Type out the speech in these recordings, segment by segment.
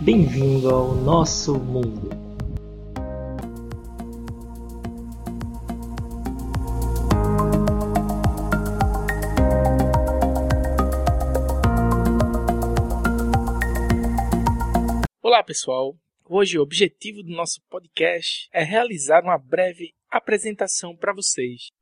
Bem-vindo ao nosso mundo. Olá pessoal, hoje o objetivo do nosso podcast é realizar uma breve apresentação para vocês. O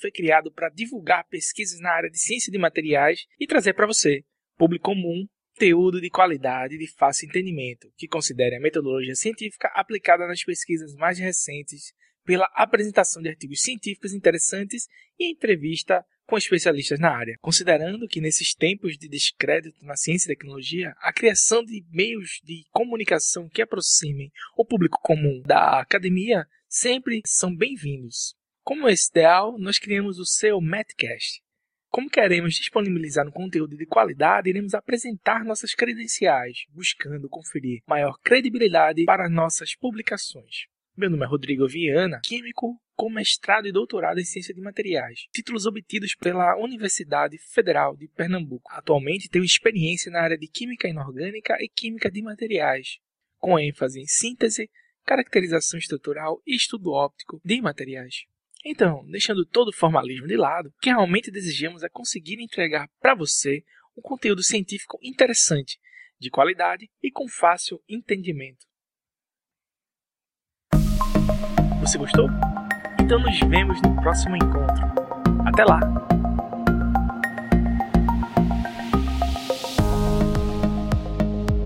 foi criado para divulgar pesquisas na área de ciência de materiais e trazer para você, público comum, conteúdo de qualidade e de fácil entendimento, que considere a metodologia científica aplicada nas pesquisas mais recentes pela apresentação de artigos científicos interessantes e entrevista com especialistas na área, considerando que nesses tempos de descrédito na ciência e tecnologia, a criação de meios de comunicação que aproximem o público comum da academia sempre são bem-vindos. Como esse ideal, nós criamos o seu Metcast. Como queremos disponibilizar um conteúdo de qualidade, iremos apresentar nossas credenciais, buscando conferir maior credibilidade para nossas publicações. Meu nome é Rodrigo Viana, químico com mestrado e doutorado em ciência de materiais, títulos obtidos pela Universidade Federal de Pernambuco. Atualmente tenho experiência na área de química inorgânica e química de materiais, com ênfase em síntese, caracterização estrutural e estudo óptico de materiais. Então, deixando todo o formalismo de lado, o que realmente desejamos é conseguir entregar para você um conteúdo científico interessante, de qualidade e com fácil entendimento. Você gostou? Então nos vemos no próximo encontro. Até lá!